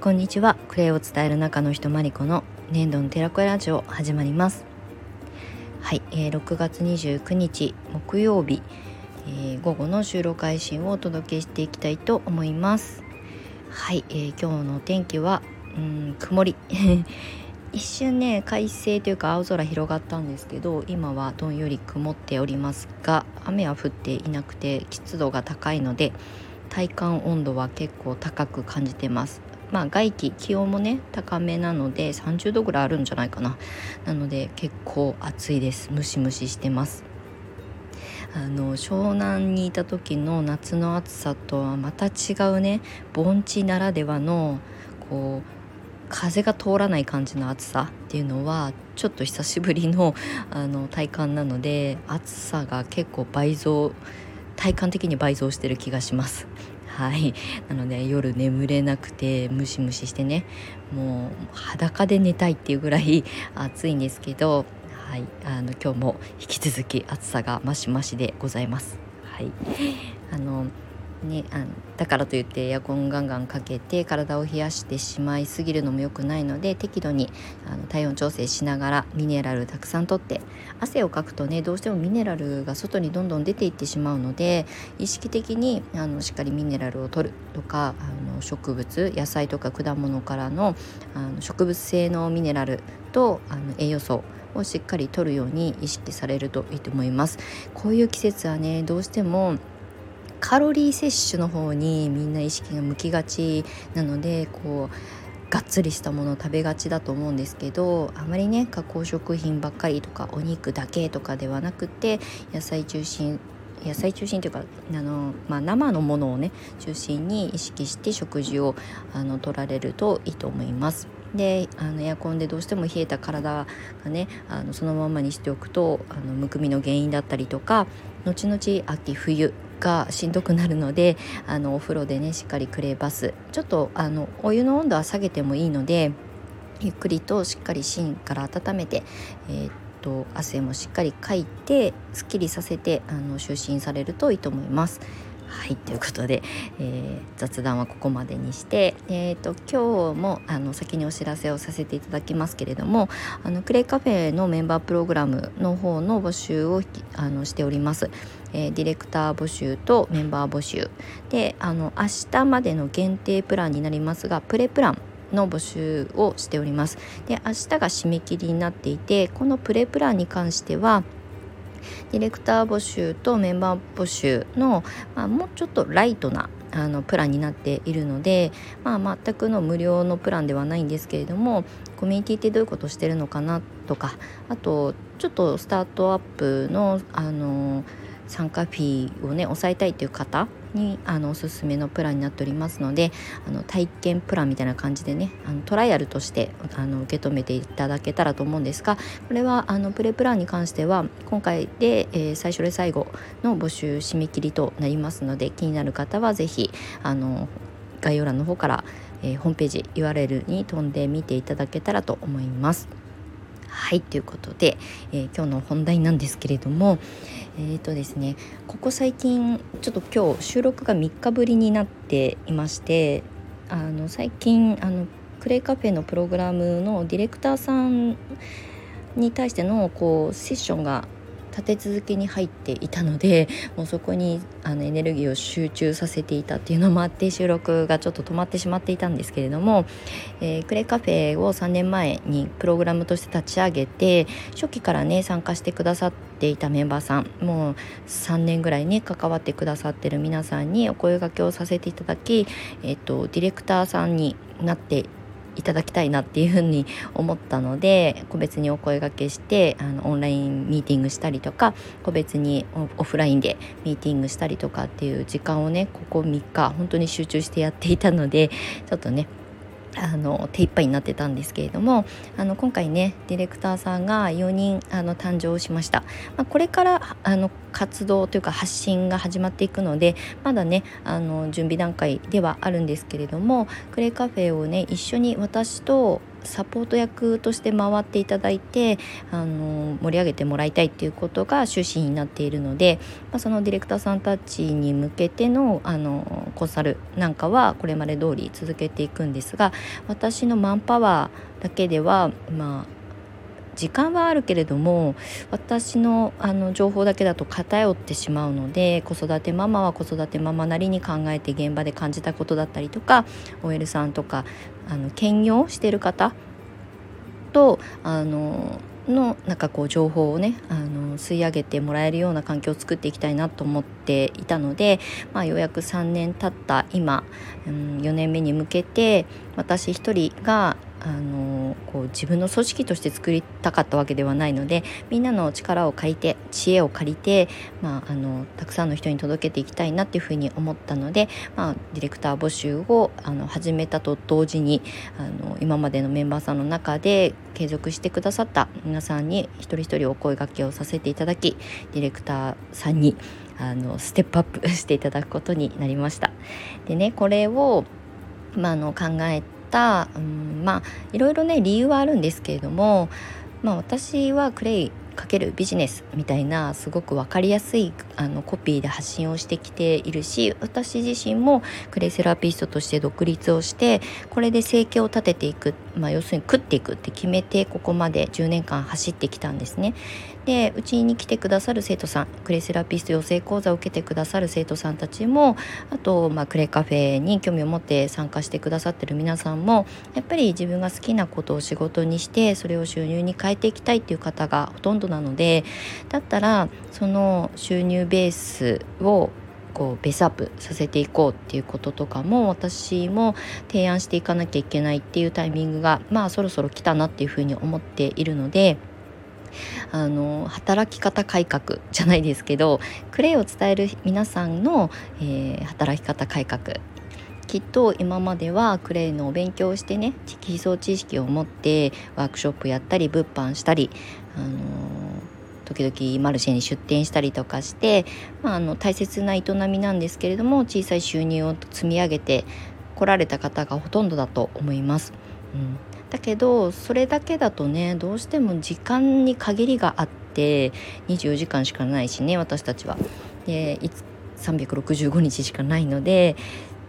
こんにちは。クレイを伝える中の人マリコの年度の寺子屋ラジオ始まります。はい、えー、6月29日木曜日、えー、午後の収録配信をお届けしていきたいと思います。はい、えー、今日の天気はうん曇り。一瞬ね快晴というか青空広がったんですけど今はどんより曇っておりますが雨は降っていなくて湿度が高いので体感温度は結構高く感じてます。まあ外気気温もね高めなので30度ぐらいあるんじゃないかな。なので結構暑いです。ムシムシしてます。あの湘南にいた時の夏の暑さとはまた違うね盆地ならではのこう風が通らない感じの暑さっていうのはちょっと久しぶりのあの体感なので暑さが結構倍増体感的に倍増してる気がします。はい。なので夜眠れなくてムシムシしてねもう裸で寝たいっていうぐらい暑いんですけどはい。あの今日も引き続き暑さがマシマシでございます。はい。あのね、あのだからといってエアコンガンガンかけて体を冷やしてしまいすぎるのも良くないので適度にあの体温調整しながらミネラルたくさんとって汗をかくとねどうしてもミネラルが外にどんどん出ていってしまうので意識的にあのしっかりミネラルを取るとかあの植物野菜とか果物からのあの植物性のミネラルとあの栄養素をしっかり取るように意識されるといいと思います。こういう季節はねどうしてもカロリー摂取の方にみんな意識が向きがちなのでこうがっつりしたものを食べがちだと思うんですけどあまりね加工食品ばっかりとかお肉だけとかではなくて野菜中心野菜中心というかあの、まあ、生のものをね中心に意識して食事をあの取られるといいと思います。であのエアコンでどうしても冷えた体がねあのそのままにしておくとあのむくみの原因だったりとか後々秋冬がしんどくなるのであのお風呂でねしっかりクレーバスちょっとあのお湯の温度は下げてもいいのでゆっくりとしっかり芯から温めて、えー、っと汗もしっかりかいてすっきりさせてあの就寝されるといいと思います。はいということで、えー、雑談はここまでにして、えーと、今日もあの先にお知らせをさせていただきますけれどもあのクレイカフェのメンバープログラムの方の募集をあのしております。えー、ディレクター募集とメンバー募集。であの明日までの限定プランになりますがプレプランの募集をしております。で明日が締め切りになっていてこのプレプランに関してはディレクター募集とメンバー募集の、まあ、もうちょっとライトなあのプランになっているので、まあ、全くの無料のプランではないんですけれどもコミュニティってどういうことをしてるのかなとかあとちょっとスタートアップのあの参加フィーをね抑えたいという方にあのおすすめのプランになっておりますのであの体験プランみたいな感じでねあのトライアルとしてあの受け止めていただけたらと思うんですがこれはあのプレプランに関しては今回で、えー、最初で最後の募集締め切りとなりますので気になる方は是非あの概要欄の方から、えー、ホームページ URL に飛んでみていただけたらと思います。はいということで、えー、今日の本題なんですけれどもえーとですねここ最近ちょっと今日収録が3日ぶりになっていましてあの最近あのクレイカフェのプログラムのディレクターさんに対してのこうセッションが立て続けに入っていたのでもうそこにあのエネルギーを集中させていたっていうのもあって収録がちょっと止まってしまっていたんですけれども、えー、クレカフェを3年前にプログラムとして立ち上げて初期からね参加してくださっていたメンバーさんもう3年ぐらいね関わってくださってる皆さんにお声がけをさせていただき、えーと、ディレクターさんになっていただきたいなっていうふうに思ったので個別にお声がけしてあのオンラインミーティングしたりとか個別にオフラインでミーティングしたりとかっていう時間をねここ3日本当に集中してやっていたのでちょっとねあの手一杯になってたんですけれどもあの今回ねディレクターさんが4人あの誕生しました、まあ、これからあの活動というか発信が始まっていくのでまだねあの準備段階ではあるんですけれどもクレイカフェをね一緒に私とサポート役として回っていただいてあの盛り上げてもらいたいっていうことが趣旨になっているので、まあ、そのディレクターさんたちに向けてのあのコンサルなんかはこれまで通り続けていくんですが私のマンパワーだけではまあ時間はあるけれども私のあの情報だけだと偏ってしまうので子育てママは子育てママなりに考えて現場で感じたことだったりとか OL さんとかあの兼業してる方とあののなんかこう情報をねあの吸い上げてもらえるような環境を作っていきたいなと思っていたので、まあ、ようやく3年経った今、うん、4年目に向けて私一人があのこう自分の組織として作りたかったわけではないのでみんなの力を借りて知恵を借りて、まあ、あのたくさんの人に届けていきたいなっていうふうに思ったので、まあ、ディレクター募集をあの始めたと同時にあの今までのメンバーさんの中で継続してくださった皆さんに一人一人お声がけをさせていただきディレクターさんにあのステップアップ していただくことになりました。でねこれをまあ、の考えた、うん、まあいろいろね理由はあるんですけれども、まあ、私はクレイかけるビジネスみたいなすごく分かりやすいあのコピーで発信をしてきているし私自身もクレイセラピストとして独立をしてこれで生計を立てていく、まあ、要するに食っていくって決めてここまで10年間走ってきたんですね。でうちに来てくださる生徒さんクレイセラピスト養成講座を受けてくださる生徒さんたちもあと、まあ、クレカフェに興味を持って参加してくださってる皆さんもやっぱり自分が好きなことを仕事にしてそれを収入に変えていきたいっていう方がほとんどなのでだったらその収入ベースをこうベースアップさせていこうっていうこととかも私も提案していかなきゃいけないっていうタイミングがまあそろそろ来たなっていうふうに思っているので。あの働き方改革じゃないですけどクレイを伝える皆さんの、えー、働き方改革きっと今まではクレイのお勉強をしてね基礎知識を持ってワークショップやったり物販したり、あの時々マルシェに出店したりとかして、まあ、あの大切な営みなんですけれども小さい収入を積み上げて来られた方がほとんどだと思います。うんだけどそれだけだとねどうしても時間に限りがあって24時間しかないしね私たちは。で365日しかないので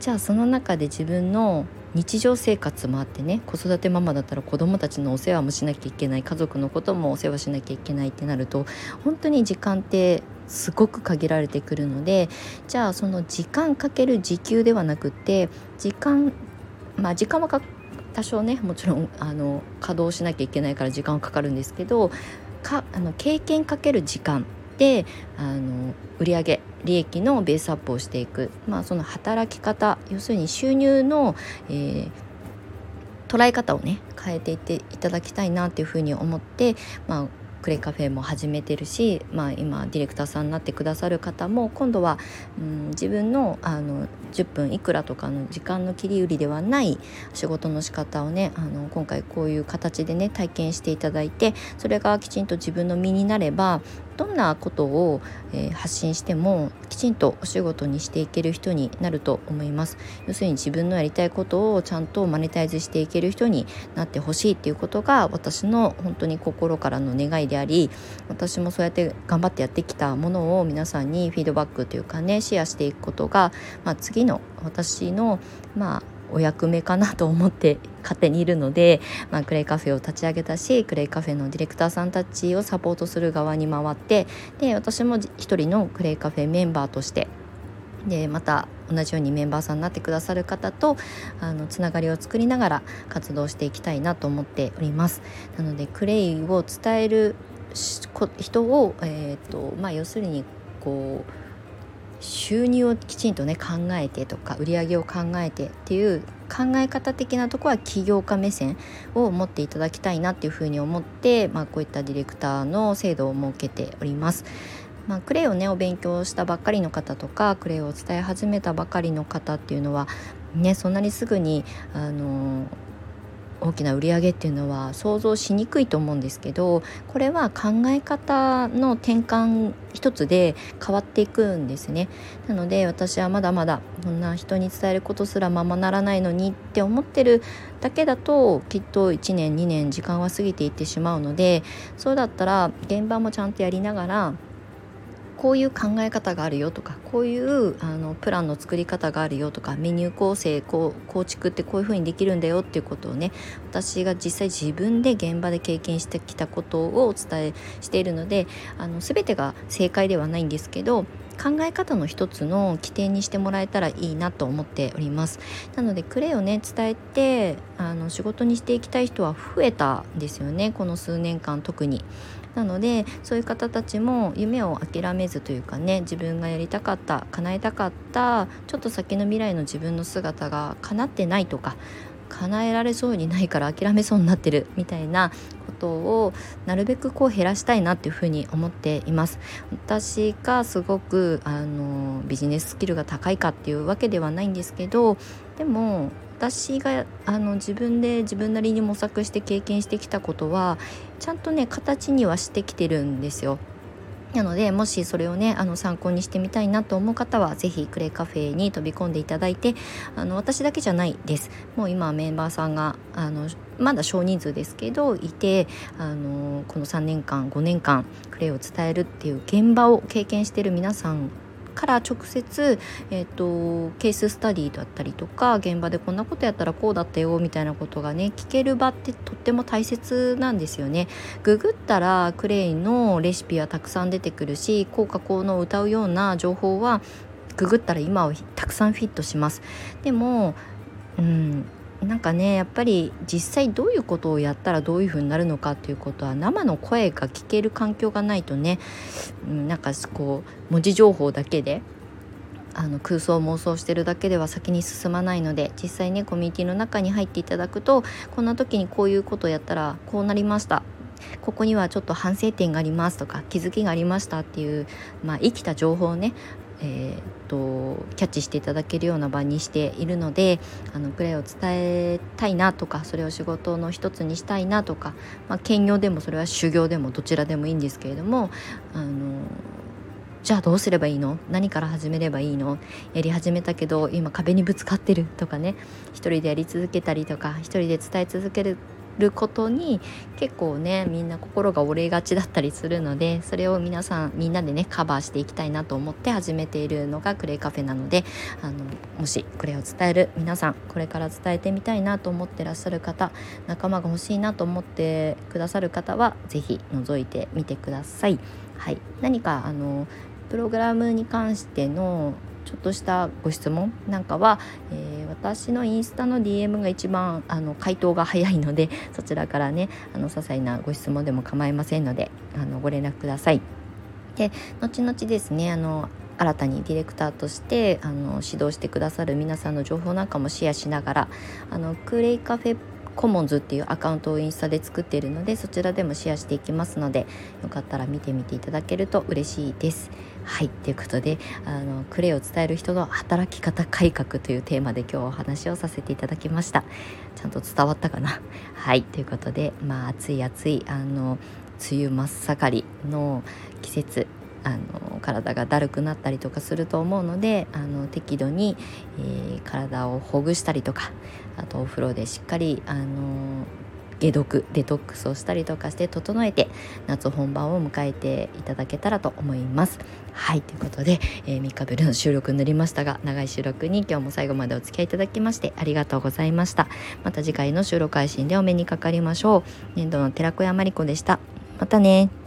じゃあその中で自分の日常生活もあってね子育てママだったら子どもたちのお世話もしなきゃいけない家族のこともお世話しなきゃいけないってなると本当に時間ってすごく限られてくるのでじゃあその時間かける時給ではなくって時間まあ時間はか多少ねもちろんあの稼働しなきゃいけないから時間はかかるんですけどかあの経験かける時間であの売上利益のベースアップをしていく、まあ、その働き方要するに収入の、えー、捉え方をね変えていっていただきたいなっていうふうに思って、まあ、クレカフェも始めてるし、まあ、今ディレクターさんになってくださる方も今度は、うん、自分のあの10分いくらとかの時間の切り売りではない仕事の仕方をねあの今回こういう形でね体験していただいてそれがきちんと自分の身になればどんなことを、えー、発信してもきちんとお仕事にしていける人になると思います。要するに自分のやりたいことをちゃんとマネタイズしていける人になってほしいっていうことが私の本当に心からの願いであり私もそうやって頑張ってやってきたものを皆さんにフィードバックというかねシェアしていくことが、まあ、次の私のまあお役目かなと思って勝手にいるので、まあ、クレイカフェを立ち上げたしクレイカフェのディレクターさんたちをサポートする側に回ってで私も一人のクレイカフェメンバーとしてでまた同じようにメンバーさんになってくださる方とあのつながりを作りながら活動していきたいなと思っております。なのでクレイを伝える人を、えーとまあ、要するにこう収入をきちんとね考えてとか売り上げを考えてっていう考え方的なとこは起業家目線を持っていただきたいなっていうふうに思って、まあ、こういったディレクターの制度を設けております。まあ、クレイをねお勉強したばっかりの方とかクレイを伝え始めたばかりの方っていうのはねそんなにすぐにあの大きな売り上げっていうのは想像しにくいと思うんですけどこれは考え方の転換一つで変わっていくんですね。なので私はまだまだこんな人に伝えることすらままならないのにって思ってるだけだときっと1年2年時間は過ぎていってしまうのでそうだったら現場もちゃんとやりながらこういう考え方があるよとかこういうあのプランの作り方があるよとかメニュー構成こう構築ってこういうふうにできるんだよっていうことをね私が実際自分で現場で経験してきたことをお伝えしているのであの全てが正解ではないんですけど考え方の一つの起点にしてもらえたらいいなと思っております。なのでクレイをね伝えてあの仕事にしていきたい人は増えたんですよねこの数年間特に。なのでそういう方たちも夢を諦めずというかね自分がやりたかった叶えたかったちょっと先の未来の自分の姿が叶ってないとか叶えられそうにないから諦めそうになってるみたいなことをなるべくこう減らしたいなっていうふうに思っています。私がすごくあのビジネススキルが高いかっていうわけではないんですけどでも私があの自分で自分なりに模索して経験してきたことはちゃんとね形にはしてきてるんですよ。なのでもしそれをねあの参考にしてみたいなと思う方は是非クレイカフェに飛び込んでいただいてあの私だけじゃないですもう今メンバーさんがあのまだ少人数ですけどいてあのこの3年間5年間クレイを伝えるっていう現場を経験してる皆さんから直接、えーと、ケーススタディだったりとか現場でこんなことやったらこうだったよみたいなことがね聞ける場ってとっても大切なんですよね。ググったらクレイのレシピはたくさん出てくるし効果効能を歌うような情報はググったら今はたくさんフィットします。でもうんなんかねやっぱり実際どういうことをやったらどういう風になるのかっていうことは生の声が聞ける環境がないとね、うん、なんかこう文字情報だけであの空想妄想してるだけでは先に進まないので実際ねコミュニティの中に入っていただくとこんな時にこういうことをやったらこうなりました。ここにはちょっと反省点がありますとか気づきがありましたっていう、まあ、生きた情報をねえーと、キャッチしていただけるような場にしているのであのクレイを伝えたいなとかそれを仕事の一つにしたいなとか、まあ、兼業でもそれは修行でもどちらでもいいんですけれどもあのじゃあどうすればいいの？何から始めればいいの？やり始めたけど今壁にぶつかってるとかね一人でやり続けたりとか一人で伝え続けるることに結構ねみんな心が折れがちだったりするのでそれを皆さんみんなでねカバーしていきたいなと思って始めているのがクレイカフェなのであのもしクレイを伝える皆さんこれから伝えてみたいなと思ってらっしゃる方仲間が欲しいなと思ってくださる方は是非覗いてみてください。はい、何かあのプログラムに関してのちょっとしたご質問なんかは、えー、私のインスタの DM が一番あの回答が早いので そちらからねあの些細なご質問でも構いませんのであのご連絡ください。で後々ですねあの新たにディレクターとしてあの指導してくださる皆さんの情報なんかもシェアしながらあのクレイカフェコモンズっていうアカウントをインスタで作っているのでそちらでもシェアしていきますのでよかったら見てみていただけると嬉しいです。はい。ということであのクレイを伝える人の働き方改革というテーマで今日お話をさせていただきました。ちゃんと伝わったかな？はい。ということでまあ暑い暑いあの梅雨真っ盛りの季節あの体がだるくなったりとかすると思うのであの適度に、えー、体をほぐしたりとかあとお風呂でしっかりあの解毒デトックスをしたりとかして整えて夏本番を迎えていただけたらと思います。はいということで、えー、3日ぶりの収録になりましたが長い収録に今日も最後までお付き合いいただきましてありがとうございました。また次回の収録配信でお目にかかりましょう。年度の寺子屋まりこでした。またね。